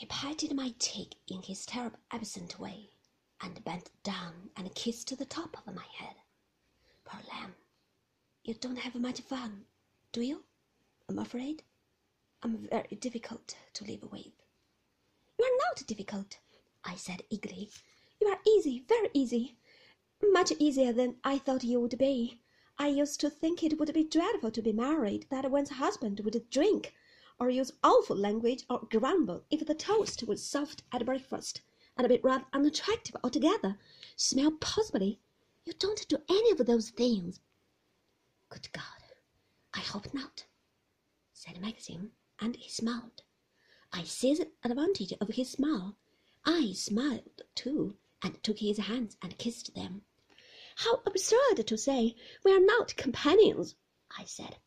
He patted my cheek in his terrible absent way, and bent down and kissed the top of my head. Poor lamb, you don't have much fun, do you? I'm afraid I'm very difficult to live with. You are not difficult, I said eagerly. You are easy, very easy, much easier than I thought you would be. I used to think it would be dreadful to be married, that one's husband would drink, or use awful language, or grumble if the toast was soft at breakfast, and a bit rather unattractive altogether, smell possibly. You don't do any of those things. Good God, I hope not, said Maxim, and he smiled. I seized advantage of his smile. I smiled too, and took his hands and kissed them. How absurd to say we are not companions, I said.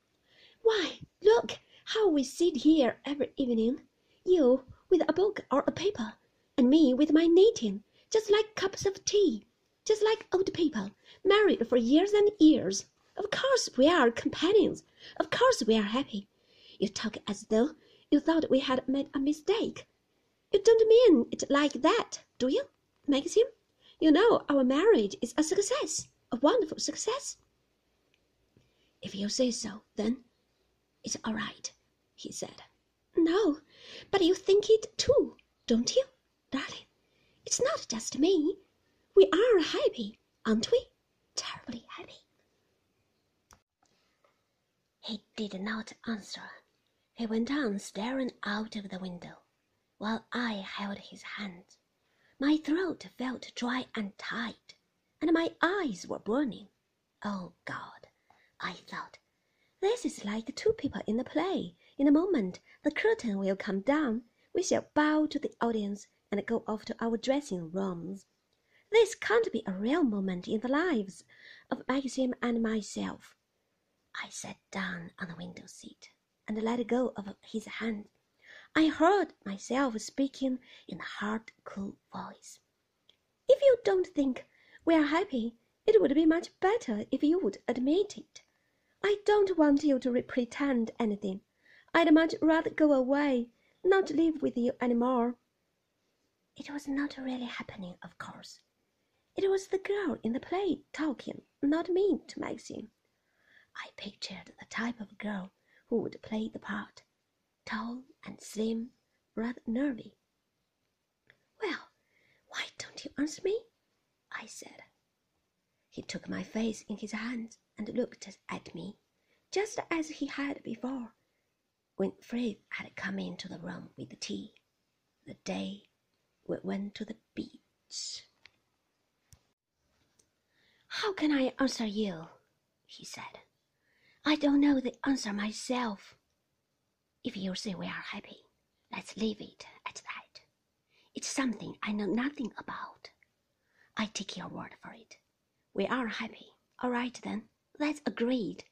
Why, look how we sit here every evening, you with a book or a paper, and me with my knitting, just like cups of tea, just like old people, married for years and years. Of course we are companions. Of course we are happy. You talk as though you thought we had made a mistake. You don't mean it like that, do you, Maxim? You know our marriage is a success, a wonderful success. If you say so, then it's all right, he said. No, but you think it too, don't you, darling? It's not just me. We are happy, aren't we? Terribly happy. He did not answer. He went on staring out of the window, while I held his hand. My throat felt dry and tight, and my eyes were burning. Oh God, I thought, this is like two people in a play. In a moment the curtain will come down. We shall bow to the audience and go off to our dressing rooms. This can't be a real moment in the lives of Maxim and myself. I sat down on the window seat and let go of his hand. I heard myself speaking in a hard, cool voice. If you don't think we are happy, it would be much better if you would admit it. I don't want you to pretend anything. I'd much rather go away, not live with you any more. It was not really happening, of course. It was the girl in the play talking, not me to Maxim. I pictured the type of girl who would play the part tall and slim, rather nervy. Well, why don't you answer me? I said. He took my face in his hands and looked at me, just as he had before, when Frith had come into the room with the tea, the day we went to the beach. How can I answer you? he said. I don't know the answer myself. If you say we are happy, let's leave it at that. It's something I know nothing about. I take your word for it. We are happy. All right then, that's agreed.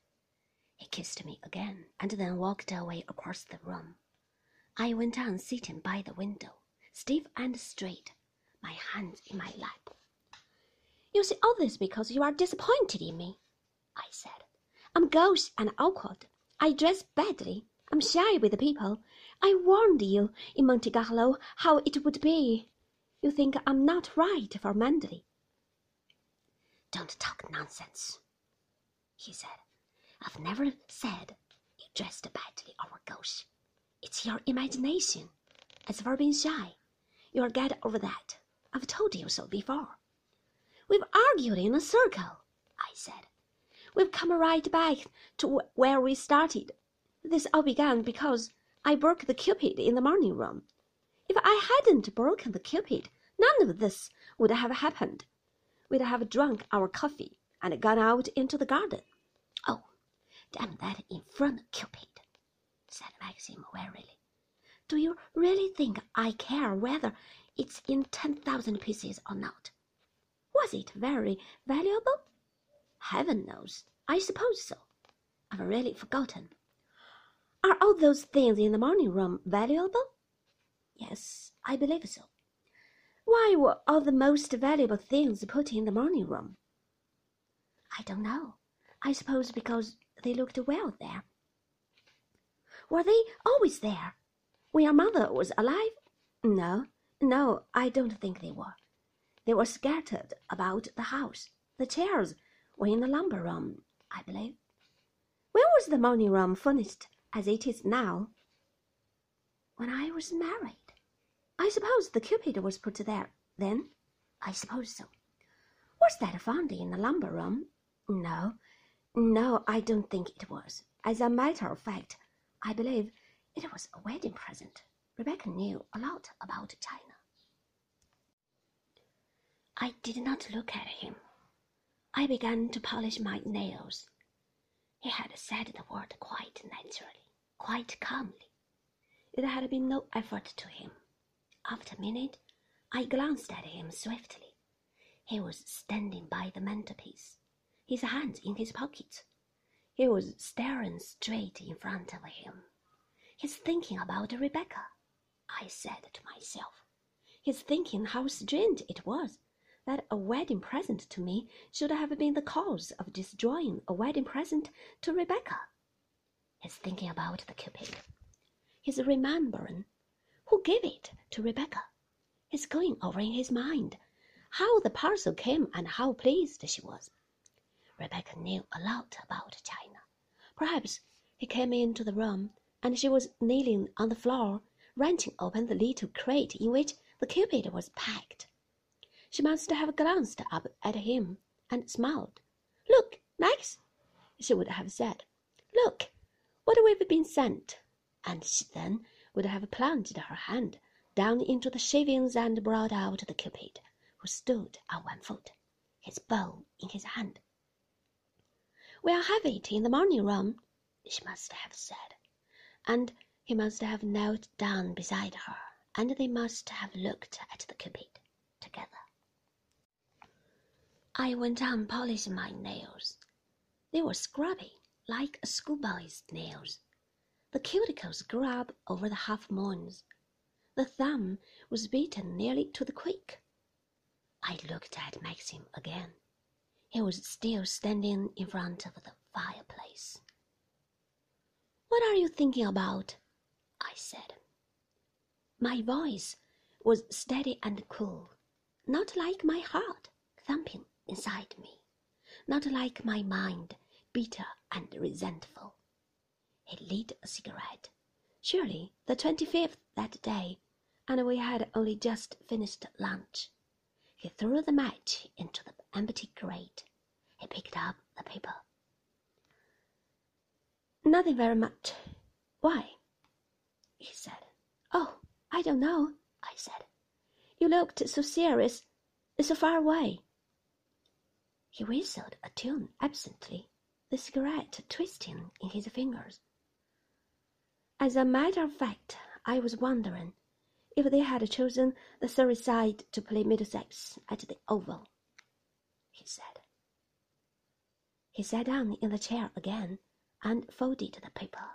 He kissed me again and then walked away across the room. I went on sitting by the window, stiff and straight, my hands in my lap. You say all this because you are disappointed in me, I said. I'm gauche and awkward. I dress badly. I'm shy with the people. I warned you in Monte Carlo how it would be. You think I'm not right for Manderley. Don't talk nonsense, he said. I've never said you dressed badly oh or gauche. It's your imagination. As for being shy, you'll get over that. I've told you so before. We've argued in a circle, I said. We've come right back to where we started. This all began because I broke the cupid in the morning room. If I hadn't broken the cupid, none of this would have happened. We'd have drunk our coffee and gone out into the garden. Oh, damn that infernal cupid, said Maxim wearily. Do you really think I care whether it's in ten thousand pieces or not? Was it very valuable? Heaven knows. I suppose so. I've really forgotten. Are all those things in the morning room valuable? Yes, I believe so. Why were all the most valuable things put in the morning room? I don't know. I suppose because they looked well there. Were they always there? When your mother was alive? No, no, I don't think they were. They were scattered about the house. The chairs were in the lumber room, I believe. When was the morning room furnished as it is now? When I was married. I suppose the Cupid was put there then. I suppose so. Was that found in the lumber room? No, no, I don't think it was. As a matter of fact, I believe it was a wedding present. Rebecca knew a lot about China. I did not look at him. I began to polish my nails. He had said the word quite naturally, quite calmly. It had been no effort to him. After a minute, I glanced at him swiftly. He was standing by the mantelpiece, his hands in his pockets. He was staring straight in front of him. He's thinking about Rebecca, I said to myself. He's thinking how strange it was that a wedding present to me should have been the cause of destroying a wedding present to Rebecca. He's thinking about the Cupid. He's remembering who gave it to Rebecca. He's going over in his mind how the parcel came and how pleased she was. Rebecca knew a lot about China. Perhaps he came into the room and she was kneeling on the floor, wrenching open the little crate in which the Cupid was packed. She must have glanced up at him and smiled. Look, Max, she would have said. Look, what we've been sent. And she then would have plunged her hand down into the shavings and brought out the Cupid, who stood on one foot, his bow in his hand. We'll have it in the morning room, she must have said, and he must have knelt down beside her, and they must have looked at the Cupid together. I went on polishing my nails. They were scrubby, like a schoolboy's nails. The cuticles grew up over the half moons. The thumb was beaten nearly to the quick. I looked at Maxim again. He was still standing in front of the fireplace. What are you thinking about? I said. My voice was steady and cool, not like my heart thumping inside me, not like my mind, bitter and resentful. He lit a cigarette. Surely the twenty-fifth that day, and we had only just finished lunch. He threw the match into the empty grate. He picked up the paper. Nothing very much. Why? he said. Oh, I don't know, I said. You looked so serious, so far away. He whistled a tune absently, the cigarette twisting in his fingers. As a matter of fact, I was wondering if they had chosen the Surrey side to play Middlesex at the Oval, he said. He sat down in the chair again and folded the paper.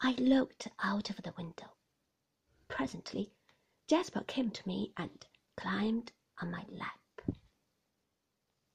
I looked out of the window. Presently, Jasper came to me and climbed on my lap.